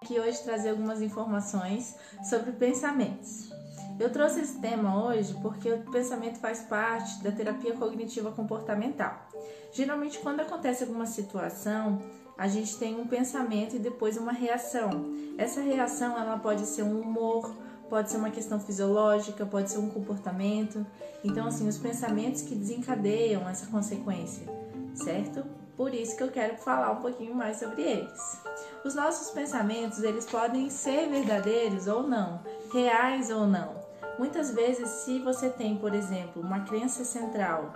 Aqui hoje trazer algumas informações sobre pensamentos. Eu trouxe esse tema hoje porque o pensamento faz parte da terapia cognitiva comportamental. Geralmente, quando acontece alguma situação, a gente tem um pensamento e depois uma reação. Essa reação ela pode ser um humor, pode ser uma questão fisiológica, pode ser um comportamento. Então, assim, os pensamentos que desencadeiam essa consequência, certo? Por isso que eu quero falar um pouquinho mais sobre eles. Os nossos pensamentos, eles podem ser verdadeiros ou não, reais ou não. Muitas vezes, se você tem, por exemplo, uma crença central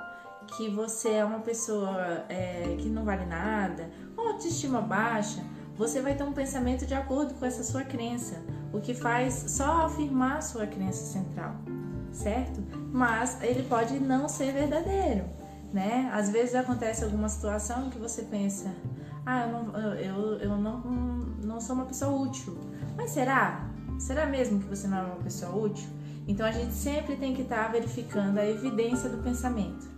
que você é uma pessoa é, que não vale nada, ou autoestima baixa, você vai ter um pensamento de acordo com essa sua crença, o que faz só afirmar sua crença central, certo? Mas ele pode não ser verdadeiro, né? Às vezes acontece alguma situação que você pensa, ah, eu não, eu, eu não, não sou uma pessoa útil. Mas será? Será mesmo que você não é uma pessoa útil? Então a gente sempre tem que estar tá verificando a evidência do pensamento,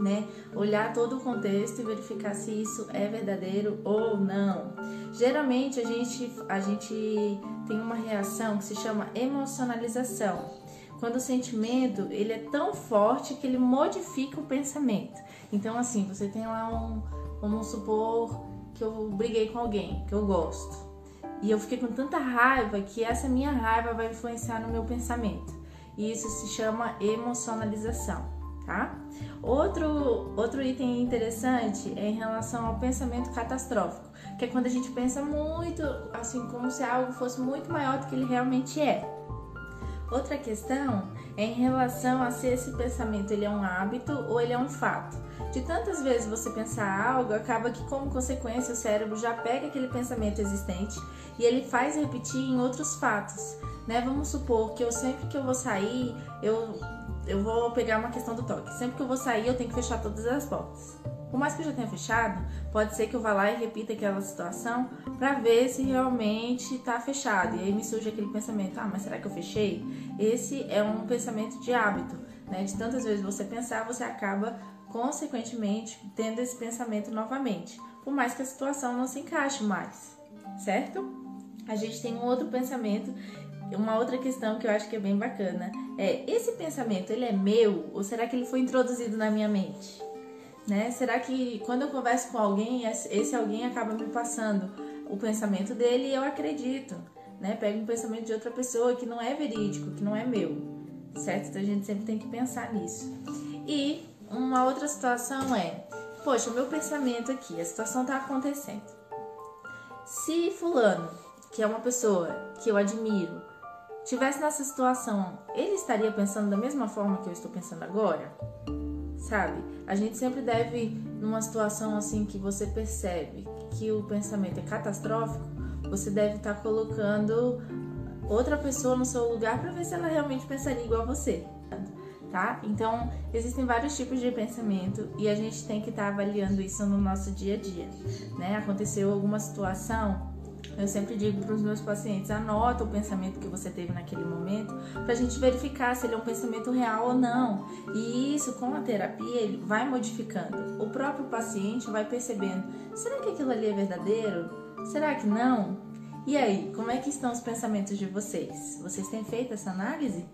né? Olhar todo o contexto e verificar se isso é verdadeiro ou não. Geralmente a gente, a gente tem uma reação que se chama emocionalização. Quando o sentimento ele é tão forte que ele modifica o pensamento. Então assim, você tem lá um, vamos supor que eu briguei com alguém que eu gosto. E eu fiquei com tanta raiva que essa minha raiva vai influenciar no meu pensamento. E isso se chama emocionalização, tá? Outro, outro item interessante é em relação ao pensamento catastrófico, que é quando a gente pensa muito, assim, como se algo fosse muito maior do que ele realmente é. Outra questão é em relação a se esse pensamento ele é um hábito ou ele é um fato. De tantas vezes você pensar algo, acaba que como consequência o cérebro já pega aquele pensamento existente e ele faz repetir em outros fatos. Né? Vamos supor que eu sempre que eu vou sair, eu, eu vou pegar uma questão do toque. Sempre que eu vou sair, eu tenho que fechar todas as portas. Por mais que eu já tenha fechado, pode ser que eu vá lá e repita aquela situação para ver se realmente está fechado. E aí me surge aquele pensamento: ah, mas será que eu fechei? Esse é um pensamento de hábito, né? De tantas vezes você pensar, você acaba consequentemente tendo esse pensamento novamente, por mais que a situação não se encaixe mais, certo? A gente tem um outro pensamento, uma outra questão que eu acho que é bem bacana é: esse pensamento ele é meu ou será que ele foi introduzido na minha mente? Né? Será que quando eu converso com alguém, esse alguém acaba me passando o pensamento dele e eu acredito, né? Pego um pensamento de outra pessoa que não é verídico, que não é meu, certo? Então a gente sempre tem que pensar nisso. E uma outra situação é, poxa, o meu pensamento aqui, a situação tá acontecendo. Se fulano, que é uma pessoa que eu admiro, tivesse nessa situação, ele estaria pensando da mesma forma que eu estou pensando agora? sabe? A gente sempre deve, numa situação assim que você percebe que o pensamento é catastrófico, você deve estar tá colocando outra pessoa no seu lugar para ver se ela realmente pensaria igual a você. Tá? Então, existem vários tipos de pensamento e a gente tem que estar tá avaliando isso no nosso dia a dia, né? Aconteceu alguma situação, eu sempre digo para os meus pacientes: anota o pensamento que você teve naquele momento para a gente verificar se ele é um pensamento real ou não. E isso, com a terapia, ele vai modificando. O próprio paciente vai percebendo: será que aquilo ali é verdadeiro? Será que não? E aí, como é que estão os pensamentos de vocês? Vocês têm feito essa análise?